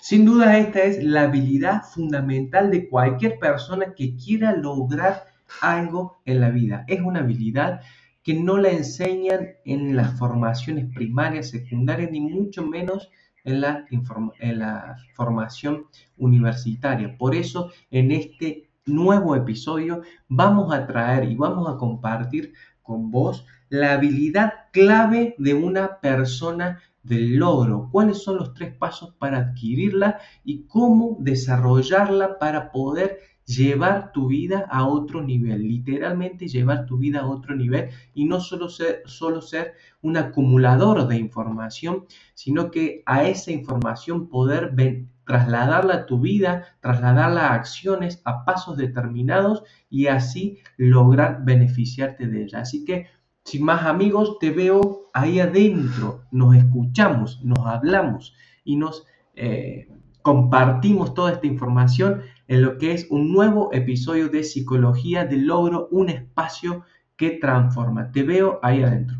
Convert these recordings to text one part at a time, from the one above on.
Sin duda esta es la habilidad fundamental de cualquier persona que quiera lograr algo en la vida. Es una habilidad que no la enseñan en las formaciones primarias, secundarias, ni mucho menos en la, formación universitaria. Por eso en este nuevo episodio vamos a traer y vamos a compartir con vos la habilidad clave de una persona del logro, cuáles son los tres pasos para adquirirla y cómo desarrollarla para poder llevar tu vida a otro nivel, literalmente llevar tu vida a otro nivel y no solo ser, solo ser un acumulador de información, sino que a esa información poder trasladarla a tu vida, trasladarla a acciones, a pasos determinados y así lograr beneficiarte de ella. Así que, sin más amigos, te veo ahí adentro, nos escuchamos, nos hablamos y nos... Eh, compartimos toda esta información en lo que es un nuevo episodio de Psicología del Logro, un espacio que transforma. Te veo ahí adentro.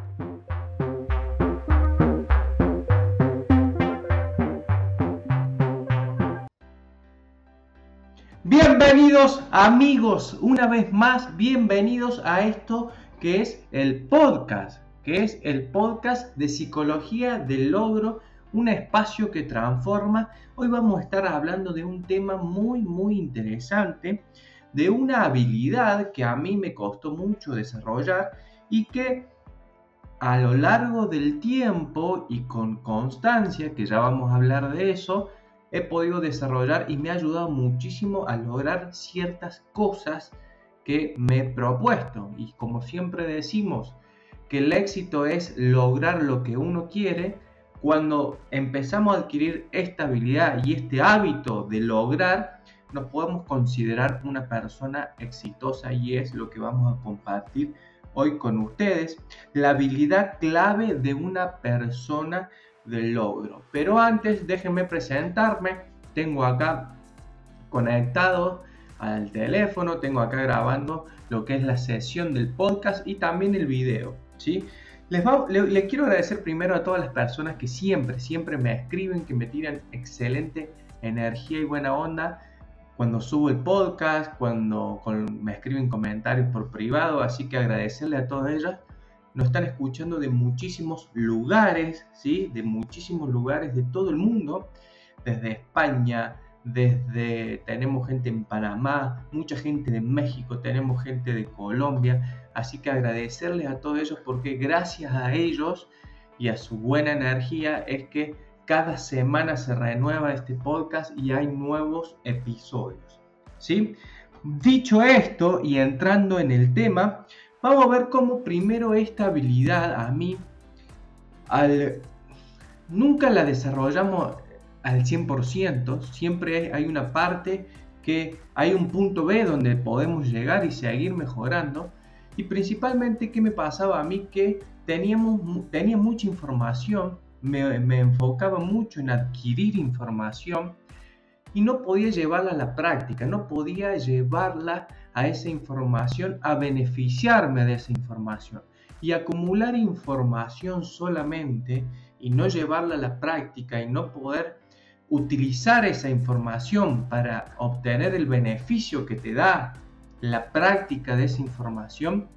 Bienvenidos amigos, una vez más, bienvenidos a esto que es el podcast, que es el podcast de psicología del logro, un espacio que transforma. Hoy vamos a estar hablando de un tema muy, muy interesante, de una habilidad que a mí me costó mucho desarrollar y que a lo largo del tiempo y con constancia, que ya vamos a hablar de eso, he podido desarrollar y me ha ayudado muchísimo a lograr ciertas cosas que me he propuesto. Y como siempre decimos, que el éxito es lograr lo que uno quiere, cuando empezamos a adquirir esta habilidad y este hábito de lograr, nos podemos considerar una persona exitosa y es lo que vamos a compartir hoy con ustedes. La habilidad clave de una persona del logro. Pero antes déjenme presentarme. Tengo acá conectado al teléfono, tengo acá grabando lo que es la sesión del podcast y también el video. ¿sí? Les, le, quiero agradecer primero a todas las personas que siempre, siempre me escriben, que me tiran excelente energía y buena onda cuando subo el podcast, cuando me escriben comentarios por privado, así que agradecerle a todas ellas nos están escuchando de muchísimos lugares, ¿sí? De muchísimos lugares de todo el mundo, desde España, desde tenemos gente en Panamá, mucha gente de México, tenemos gente de Colombia, así que agradecerles a todos ellos porque gracias a ellos y a su buena energía es que cada semana se renueva este podcast y hay nuevos episodios, ¿sí? Dicho esto y entrando en el tema, Vamos a ver cómo primero esta habilidad a mí, al, nunca la desarrollamos al 100%, siempre hay una parte que hay un punto B donde podemos llegar y seguir mejorando. Y principalmente, ¿qué me pasaba a mí? Que teníamos, tenía mucha información, me, me enfocaba mucho en adquirir información y no podía llevarla a la práctica, no podía llevarla a esa información, a beneficiarme de esa información. Y acumular información solamente y no llevarla a la práctica y no poder utilizar esa información para obtener el beneficio que te da la práctica de esa información,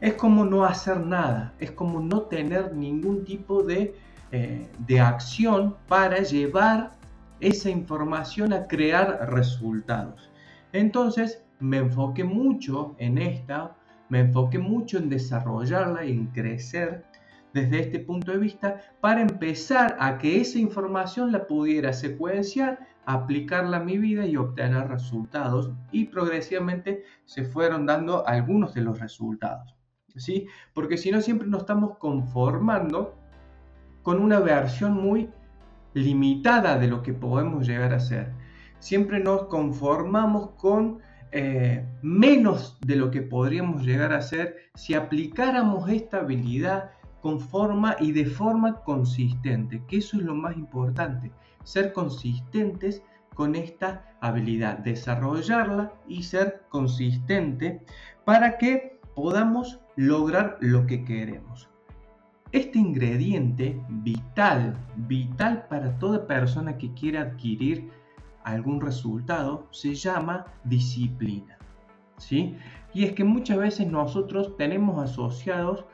es como no hacer nada, es como no tener ningún tipo de, eh, de acción para llevar esa información a crear resultados. Entonces, me enfoqué mucho en esta, me enfoqué mucho en desarrollarla y en crecer desde este punto de vista para empezar a que esa información la pudiera secuenciar, aplicarla a mi vida y obtener resultados y progresivamente se fueron dando algunos de los resultados. ¿sí? Porque si no siempre nos estamos conformando con una versión muy limitada de lo que podemos llegar a ser. Siempre nos conformamos con eh, menos de lo que podríamos llegar a ser si aplicáramos esta habilidad con forma y de forma consistente, que eso es lo más importante, ser consistentes con esta habilidad, desarrollarla y ser consistente para que podamos lograr lo que queremos. Este ingrediente vital, vital para toda persona que quiera adquirir algún resultado se llama disciplina. ¿sí? Y es que muchas veces nosotros tenemos asociados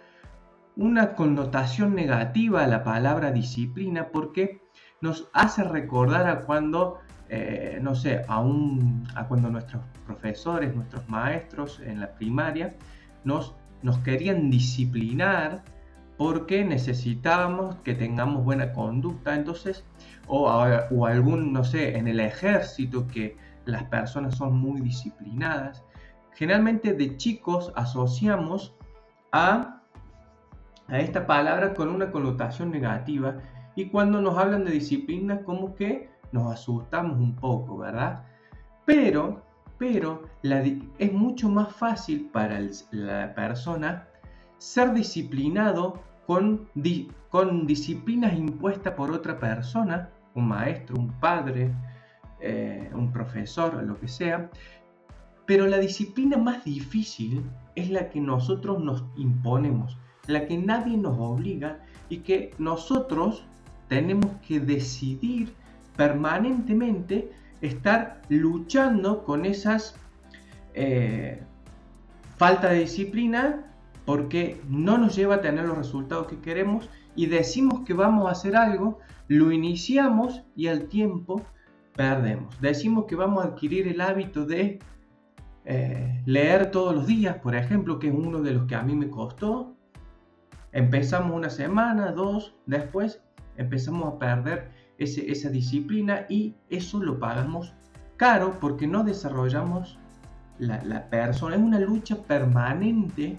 una connotación negativa a la palabra disciplina porque nos hace recordar a cuando, eh, no sé, a, a cuando nuestros profesores, nuestros maestros en la primaria nos, nos querían disciplinar porque necesitábamos que tengamos buena conducta, entonces, o, algún, no sé, en el ejército que las personas son muy disciplinadas. Generalmente de chicos asociamos a, a esta palabra con una connotación negativa y cuando nos hablan de disciplina como que nos asustamos un poco, ¿verdad? Pero, pero es mucho más fácil para la persona ser disciplinado con, con disciplinas impuestas por otra persona, un maestro, un padre, eh, un profesor, lo que sea. Pero la disciplina más difícil es la que nosotros nos imponemos, la que nadie nos obliga y que nosotros tenemos que decidir permanentemente estar luchando con esas eh, falta de disciplina porque no nos lleva a tener los resultados que queremos y decimos que vamos a hacer algo, lo iniciamos y al tiempo perdemos. Decimos que vamos a adquirir el hábito de eh, leer todos los días, por ejemplo, que es uno de los que a mí me costó. Empezamos una semana, dos, después empezamos a perder esa disciplina y eso lo pagamos caro porque no desarrollamos la, la persona. Es una lucha permanente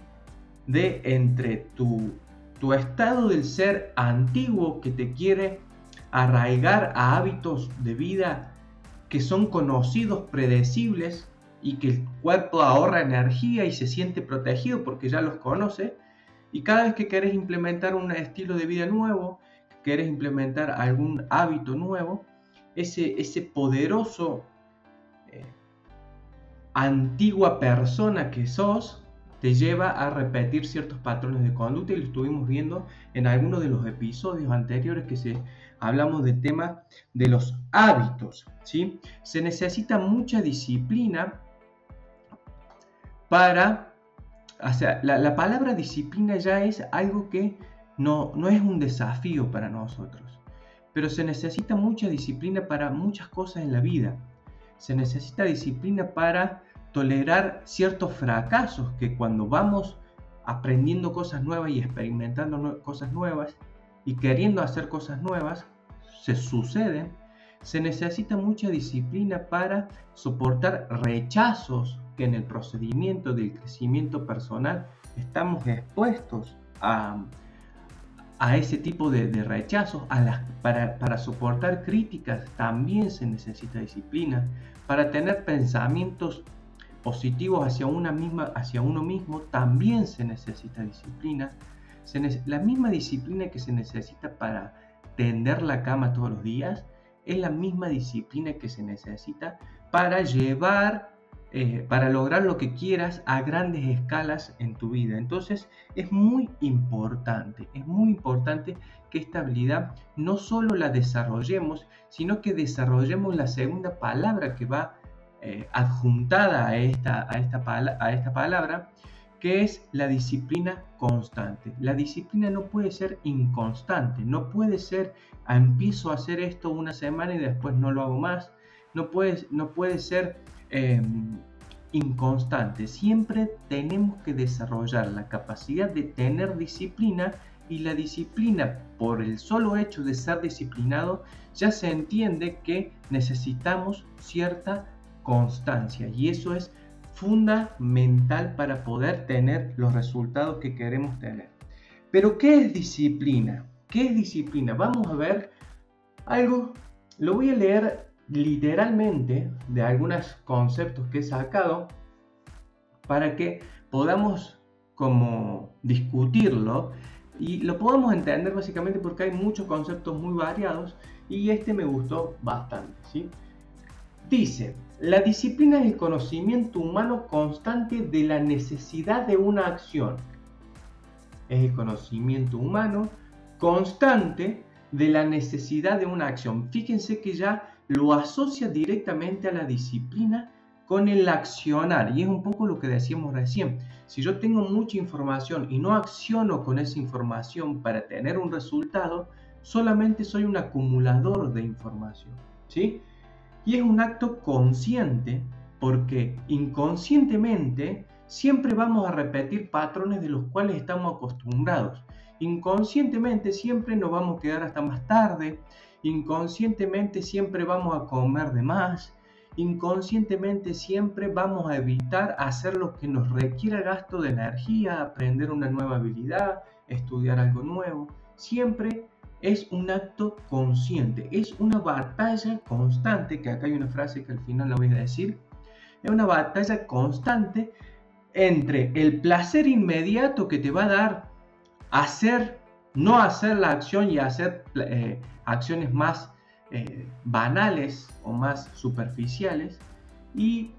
de entre tu, tu estado del ser antiguo que te quiere arraigar a hábitos de vida que son conocidos, predecibles y que el cuerpo ahorra energía y se siente protegido porque ya los conoce. Y cada vez que quieres implementar un estilo de vida nuevo, quieres implementar algún hábito nuevo, ese, ese poderoso eh, antigua persona que sos te lleva a repetir ciertos patrones de conducta y lo estuvimos viendo en algunos de los episodios anteriores que se hablamos del tema de los hábitos. ¿sí? Se necesita mucha disciplina para... O sea, la, palabra disciplina ya es algo que no, no es un desafío para nosotros, pero se necesita mucha disciplina para muchas cosas en la vida. Se necesita disciplina para tolerar ciertos fracasos que cuando vamos aprendiendo cosas nuevas y experimentando cosas nuevas y queriendo hacer cosas nuevas, se suceden, se necesita mucha disciplina para soportar rechazos que en el procedimiento del crecimiento personal estamos expuestos a, a ese tipo de, rechazos, a las, para, para soportar críticas también se necesita disciplina, para tener pensamientos positivos hacia, una misma, hacia uno mismo, también se necesita disciplina. la misma disciplina que se necesita para tender la cama todos los días es la misma disciplina que se necesita para llevar, eh, para lograr lo que quieras a grandes escalas en tu vida. Entonces es muy importante, es muy importante que esta habilidad no solo la desarrollemos, sino que desarrollemos la segunda palabra que va eh, adjuntada a esta, a, esta a esta palabra, que es la disciplina constante. La disciplina no puede ser inconstante, no puede ser ah, empiezo a hacer esto una semana y después no lo hago más, no puede, no puede ser em, inconstante. Siempre tenemos que desarrollar la capacidad de tener disciplina Y la disciplina, por el solo hecho de ser disciplinado, ya se entiende que necesitamos cierta constancia. Y eso es fundamental para poder tener los resultados que queremos tener. Pero ¿qué es disciplina? ¿Qué es disciplina? Vamos a ver algo, lo voy a leer literalmente de algunos conceptos que he sacado para que podamos como discutirlo y lo podamos entender básicamente porque hay muchos conceptos muy variados y este me gustó bastante. ¿sí? Dice, la disciplina es el conocimiento humano constante de la necesidad de una acción. Es el conocimiento humano constante de la necesidad de una acción. Fíjense que ya lo asocia directamente a la disciplina con el accionar. Y es un poco lo que decíamos recién. Si yo tengo mucha información y no acciono con esa información para tener un resultado, solamente soy un acumulador de información. ¿sí? Y es un acto consciente porque inconscientemente siempre vamos a repetir patrones de los cuales estamos acostumbrados. Inconscientemente siempre nos vamos a quedar hasta más tarde, inconscientemente siempre vamos a comer de más, inconscientemente siempre vamos a evitar hacer lo que nos requiera gasto de energía, aprender una nueva habilidad, estudiar algo nuevo. Siempre es un acto consciente, es una batalla constante, que acá hay una frase que al final la voy a decir, es una batalla constante entre el placer inmediato que te va a dar hacer, no hacer la acción y hacer eh, acciones más eh, banales o más superficiales y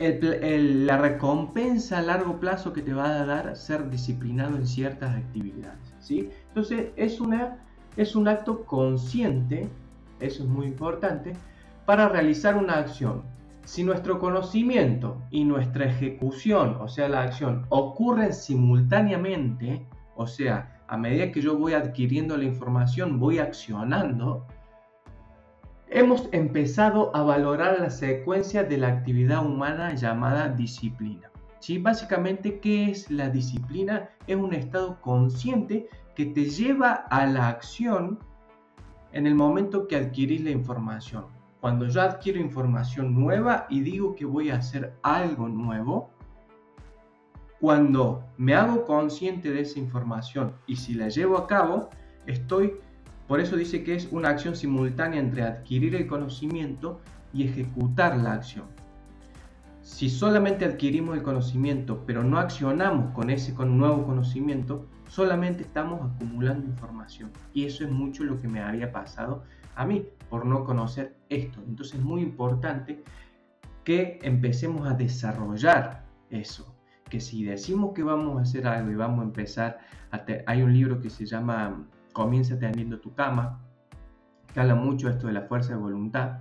la recompensa a largo plazo que te va a dar ser disciplinado en ciertas actividades. Entonces es, una, es un acto consciente, eso es muy importante, para realizar una acción. Si nuestro conocimiento y nuestra ejecución, o sea, la acción, ocurren simultáneamente, o sea, a medida que yo voy adquiriendo la información, voy accionando, hemos empezado a valorar la secuencia de la actividad humana llamada disciplina. ¿Sí? Básicamente, ¿qué es la disciplina? Es un estado consciente que te lleva a la acción en el momento que adquirís la información. Cuando yo adquiero información nueva y digo que voy a hacer algo nuevo, cuando me hago consciente de esa información y si la llevo a cabo, estoy, por eso dice que es una acción simultánea entre adquirir el conocimiento y ejecutar la acción. Si solamente adquirimos el conocimiento, pero no accionamos con ese nuevo conocimiento, solamente estamos acumulando información. Y eso es mucho lo que me había pasado a mí por no conocer esto. Entonces es muy importante que empecemos a desarrollar eso. Que si decimos que vamos a hacer algo y vamos a empezar, hay un libro que se llama Comienza teniendo tu cama, que habla mucho esto de la fuerza de voluntad.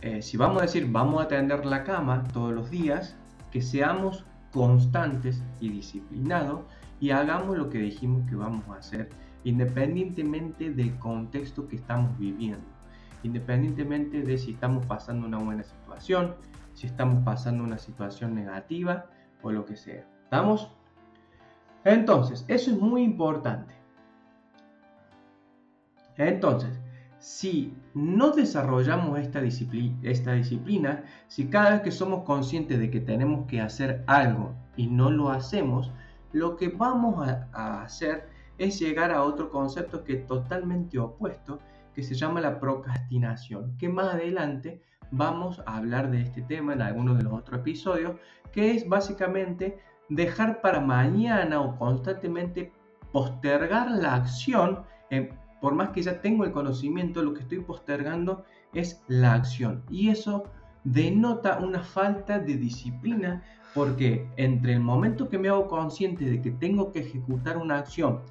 Eh, si vamos a decir vamos a tender la cama todos los días, que seamos constantes y disciplinados y hagamos lo que dijimos que vamos a hacer, independientemente del contexto que estamos viviendo, independientemente de si estamos pasando una buena situación, si estamos pasando una situación negativa o lo que sea. ¿Estamos? Entonces, eso es muy importante. Entonces, si no desarrollamos esta disciplina, si cada vez que somos conscientes de que tenemos que hacer algo y no lo hacemos, lo que vamos a, hacer es llegar a otro concepto que es totalmente opuesto, que se llama la procrastinación, que más adelante vamos a hablar de este tema en algunos de los otros episodios, que es básicamente dejar para mañana o constantemente postergar la acción por más que ya tengo el conocimiento, lo que estoy postergando es la acción. Y eso denota una falta de disciplina porque entre el momento que me hago consciente de que tengo que ejecutar una acción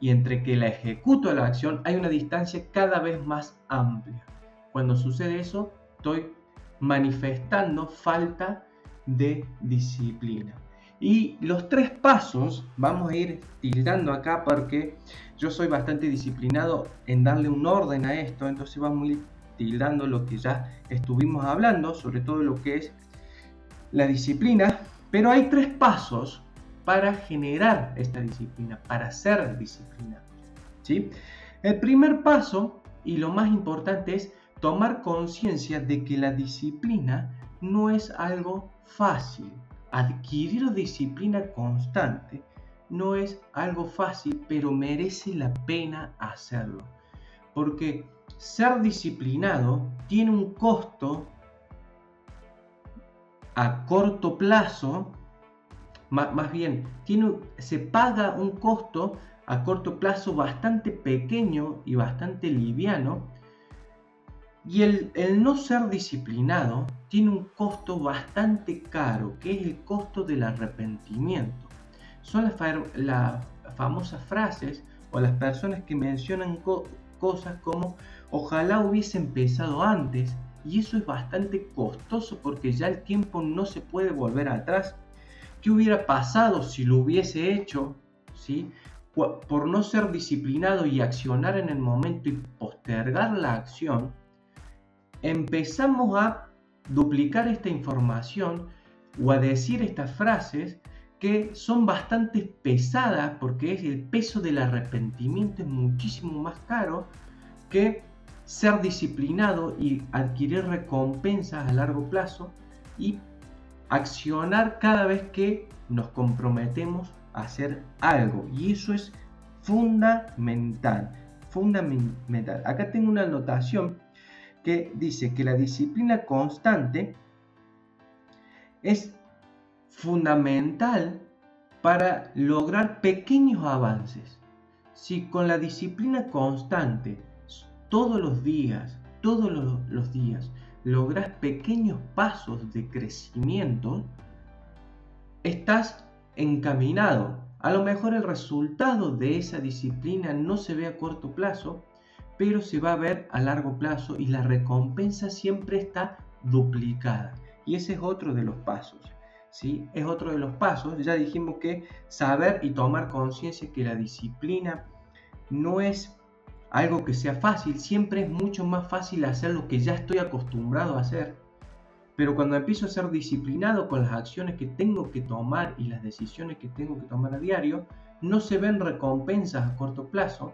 y entre que la ejecuto la acción hay una distancia cada vez más amplia. Cuando sucede eso, estoy manifestando falta de disciplina. Y los tres pasos, vamos a ir tildando acá porque yo soy bastante disciplinado en darle un orden a esto, entonces vamos a ir tildando lo que ya estuvimos hablando, sobre todo lo que es la disciplina. Pero hay tres pasos para generar esta disciplina, para ser disciplinados. ¿sí? El primer paso y lo más importante es tomar conciencia de que la disciplina no es algo fácil. Adquirir disciplina constante no es algo fácil, pero merece la pena hacerlo. Porque ser disciplinado tiene un costo a corto plazo, más, bien, tiene, se paga un costo a corto plazo bastante pequeño y bastante liviano. Y el, no ser disciplinado tiene un costo bastante caro, que es el costo del arrepentimiento. Son las, famosas frases o las personas que mencionan cosas como ojalá hubiese empezado antes, y eso es bastante costoso porque ya el tiempo no se puede volver atrás. ¿Qué hubiera pasado si lo hubiese hecho? ¿Sí? Por no ser disciplinado y accionar en el momento y postergar la acción, empezamos a duplicar esta información o a decir estas frases que son bastante pesadas porque el peso del arrepentimiento es muchísimo más caro que ser disciplinado y adquirir recompensas a largo plazo y accionar cada vez que nos comprometemos a hacer algo. Y eso es fundamental, fundamental. Acá tengo una anotación que dice que la disciplina constante es fundamental para lograr pequeños avances. Si con la disciplina constante todos los días, todos los, días, logras pequeños pasos de crecimiento, estás encaminado. A lo mejor el resultado de esa disciplina no se ve a corto plazo, pero se va a ver a largo plazo y la recompensa siempre está duplicada. Y ese es otro de los pasos. ¿sí? Es otro de los pasos. Ya dijimos que saber y tomar conciencia que la disciplina no es algo que sea fácil, siempre es mucho más fácil hacer lo que ya estoy acostumbrado a hacer. Pero cuando empiezo a ser disciplinado con las acciones que tengo que tomar y las decisiones que tengo que tomar a diario, no se ven recompensas a corto plazo.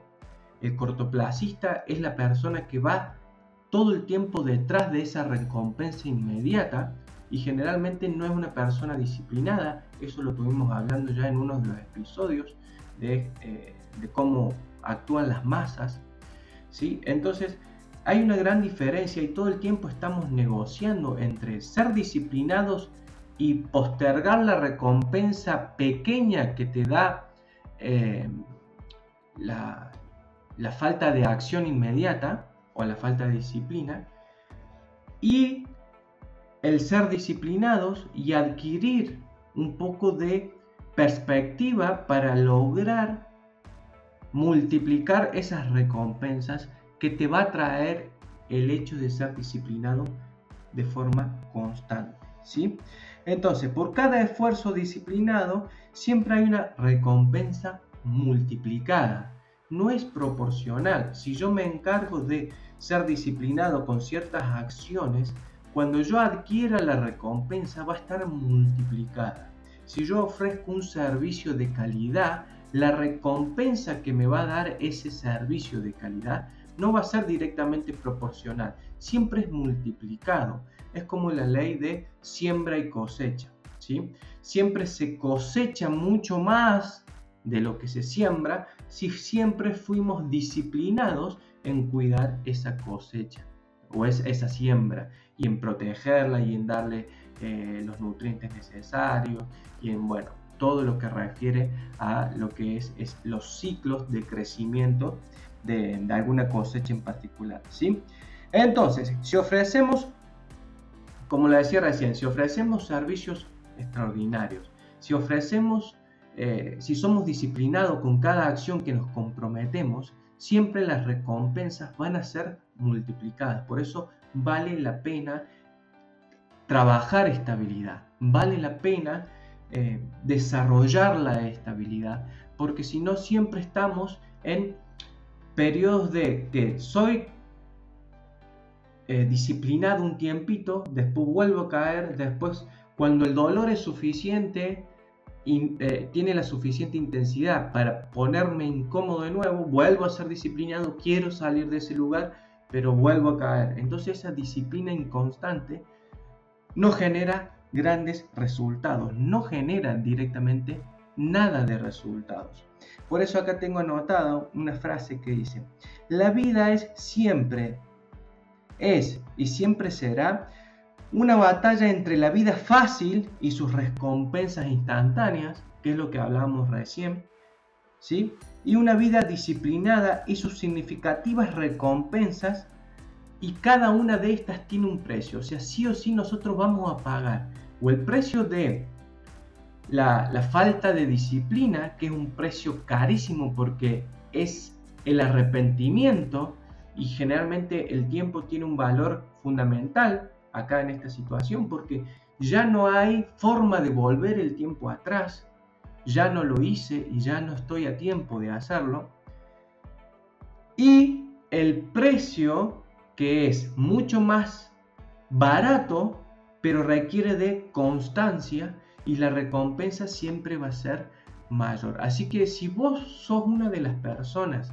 El cortoplacista es la persona que va todo el tiempo detrás de esa recompensa inmediata y generalmente no es una persona disciplinada. Eso lo tuvimos hablando ya en uno de los episodios de, eh, de cómo actúan las masas. ¿sí? Entonces, hay una gran diferencia y todo el tiempo estamos negociando entre ser disciplinados y postergar la recompensa pequeña que te da eh, la, la falta de acción inmediata o la falta de disciplina y el ser disciplinados y adquirir un poco de perspectiva para lograr multiplicar esas recompensas que te va a traer el hecho de ser disciplinado de forma constante. ¿sí? Entonces, por cada esfuerzo disciplinado, siempre hay una recompensa multiplicada. No es proporcional. Si yo me encargo de ser disciplinado con ciertas acciones, cuando yo adquiera la recompensa va a estar multiplicada. Si yo ofrezco un servicio de calidad, la recompensa que me va a dar ese servicio de calidad no va a ser directamente proporcional, siempre es multiplicado. Es como la ley de siembra y cosecha. ¿sí? Siempre se cosecha mucho más de lo que se siembra si siempre fuimos disciplinados en cuidar esa cosecha o es esa siembra y en protegerla y en darle eh, los nutrientes necesarios y en bueno todo lo que refiere a lo que es, los ciclos de crecimiento de, alguna cosecha en particular. ¿sí? Entonces, si ofrecemos, como le decía recién, si ofrecemos servicios extraordinarios, si ofrecemos, eh, si somos disciplinados con cada acción que nos comprometemos, siempre las recompensas van a ser multiplicadas. Por eso vale la pena trabajar estabilidad, vale la pena eh, desarrollar la estabilidad, porque si no siempre estamos en periodos de que soy eh, disciplinado un tiempito, después vuelvo a caer, después cuando el dolor es suficiente, eh, tiene la suficiente intensidad para ponerme incómodo de nuevo, vuelvo a ser disciplinado, quiero salir de ese lugar, pero vuelvo a caer. Entonces esa disciplina inconstante no genera grandes resultados, no genera directamente nada de resultados. Por eso acá tengo anotado una frase que dice, la vida es siempre, es y siempre será una batalla entre la vida fácil y sus recompensas instantáneas, que es lo que hablamos recién, ¿sí? y una vida disciplinada y sus significativas recompensas, y cada una de estas tiene un precio, o sea, sí o sí nosotros vamos a pagar o el precio de la, la falta de disciplina, que es un precio carísimo porque es el arrepentimiento y generalmente el tiempo tiene un valor fundamental acá en esta situación porque ya no hay forma de volver el tiempo atrás, ya no lo hice y ya no estoy a tiempo de hacerlo. Y el precio que es mucho más barato, pero requiere de constancia y la recompensa siempre va a ser mayor. Así que si vos sos una de las personas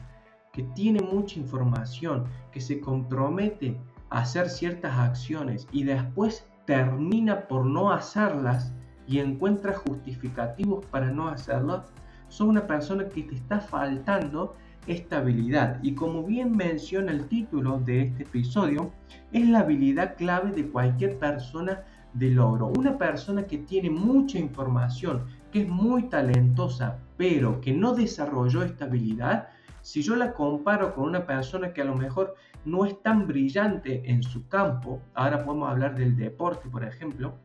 que tiene mucha información, que se compromete hacer ciertas acciones y después termina por no hacerlas y encuentra justificativos para no hacerlas, son una persona que te está faltando estabilidad. Y como bien menciona el título de este episodio, es la habilidad clave de cualquier persona de logro. Una persona que tiene mucha información, que es muy talentosa, pero que no desarrolló esta habilidad, si yo la comparo con una persona que a lo mejor no es tan brillante en su campo, ahora podemos hablar del deporte, por ejemplo,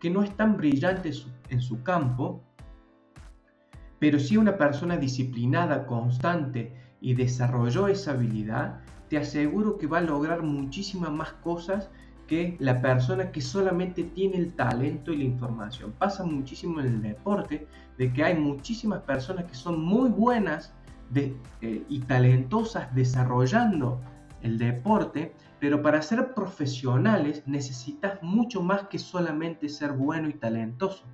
que no es tan brillante en su campo, pero si una persona disciplinada, constante y desarrolló esa habilidad, te aseguro que va a lograr muchísimas más cosas que la persona que solamente tiene el talento y la información. Pasa muchísimo en el deporte de que hay muchísimas personas que son muy buenas eh, y talentosas desarrollando el deporte, pero para ser profesionales necesitas mucho más que solamente ser bueno y talentoso.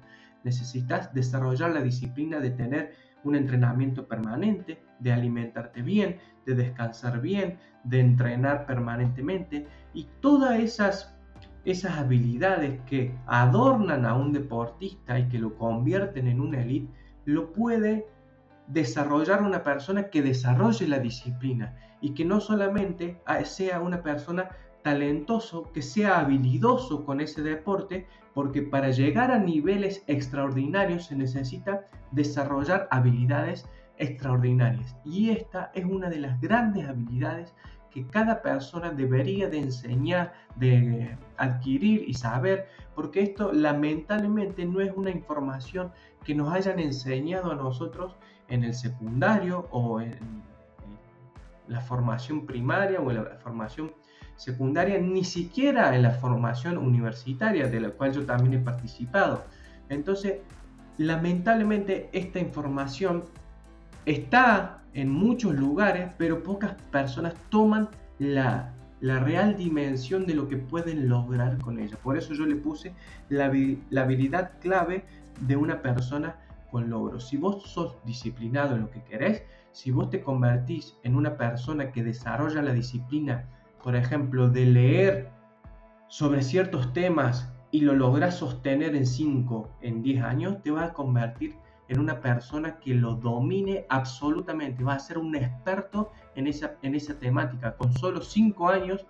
Necesitas desarrollar la disciplina de tener un entrenamiento permanente, de alimentarte bien, de descansar bien, de entrenar permanentemente y todas esas, esas habilidades que adornan a un deportista y que lo convierten en una elite, lo puede desarrollar una persona que desarrolle la disciplina y que no solamente sea una persona talentoso, que sea habilidoso con ese deporte, porque para llegar a niveles extraordinarios se necesita desarrollar habilidades extraordinarias. Y esta es una de las grandes habilidades que cada persona debería de enseñar, de adquirir y saber, porque esto lamentablemente no es una información que nos hayan enseñado a nosotros en el secundario o en la formación primaria o la formación secundaria, ni siquiera en la formación universitaria, de la cual yo también he participado. Entonces, lamentablemente esta información está en muchos lugares, pero pocas personas toman la, real dimensión de lo que pueden lograr con ella. Por eso yo le puse la, la habilidad clave de una persona con logros. Si vos sos disciplinado en lo que querés, si vos te convertís en una persona que desarrolla la disciplina, por ejemplo, de leer sobre ciertos temas y lo logras sostener en 5, en 10 años, te vas a convertir en una persona que lo domine absolutamente, va a ser un experto en esa, en esa temática. Con solo 5 años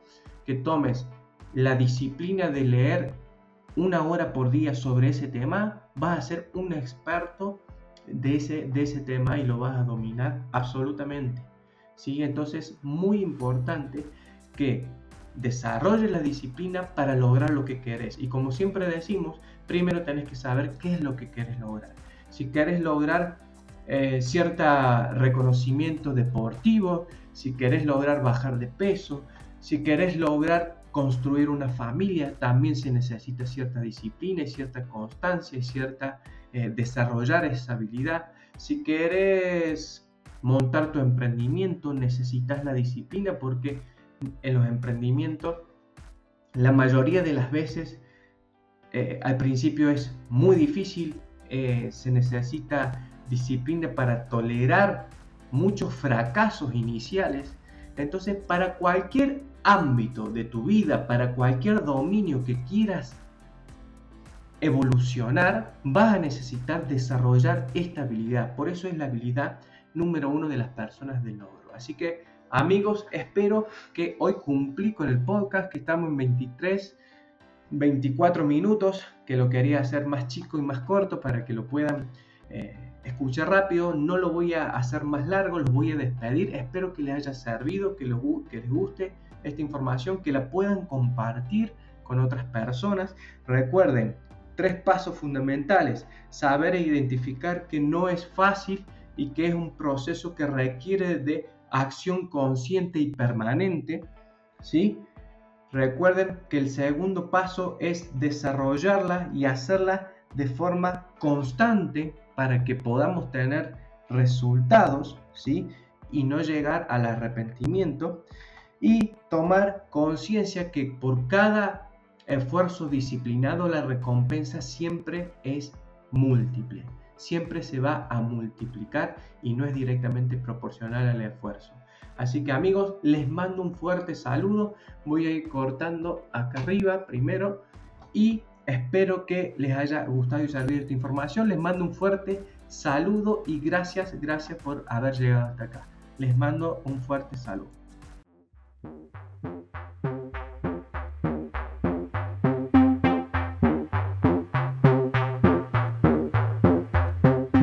que tomes la disciplina de leer una hora por día sobre ese tema, vas a ser un experto de ese, de ese tema y lo vas a dominar absolutamente. ¿Sí? Entonces, muy importante que desarrolles la disciplina para lograr lo que querés. Y como siempre decimos, primero tenés que saber qué es lo que quieres lograr si quieres lograr eh, cierto reconocimiento deportivo, si quieres lograr bajar de peso, si quieres lograr construir una familia, también se necesita cierta disciplina y cierta constancia y cierta eh, desarrollar esa habilidad. Si quieres montar tu emprendimiento, necesitas la disciplina porque en los emprendimientos la mayoría de las veces eh, al principio es muy difícil, eh, se necesita disciplina para tolerar muchos fracasos iniciales. Entonces, para cualquier ámbito de tu vida, para cualquier dominio que quieras evolucionar, vas a necesitar desarrollar esta habilidad. Por eso es la habilidad número uno de las personas de logro. Así que, amigos, espero que hoy cumplí con el podcast, que estamos en 23, 24 minutos, que lo quería hacer más chico y más corto para que lo puedan eh, escuchar rápido. No lo voy a hacer más largo, los voy a despedir. Espero que les haya servido, que, que les guste esta información, que la puedan compartir con otras personas. Recuerden, tres pasos fundamentales. Saber e identificar que no es fácil y que es un proceso que requiere de acción consciente y permanente. ¿sí? Recuerden que el segundo paso es desarrollarla y hacerla de forma constante para que podamos tener resultados ¿sí? y no llegar al arrepentimiento y tomar conciencia que por cada esfuerzo disciplinado la recompensa siempre es múltiple siempre se va a multiplicar y no es directamente proporcional al esfuerzo. Así que amigos, les mando un fuerte saludo. Voy a ir cortando acá arriba primero y espero que les haya gustado y servido esta información. Les mando un fuerte saludo y gracias, gracias por haber llegado hasta acá. Les mando un fuerte saludo.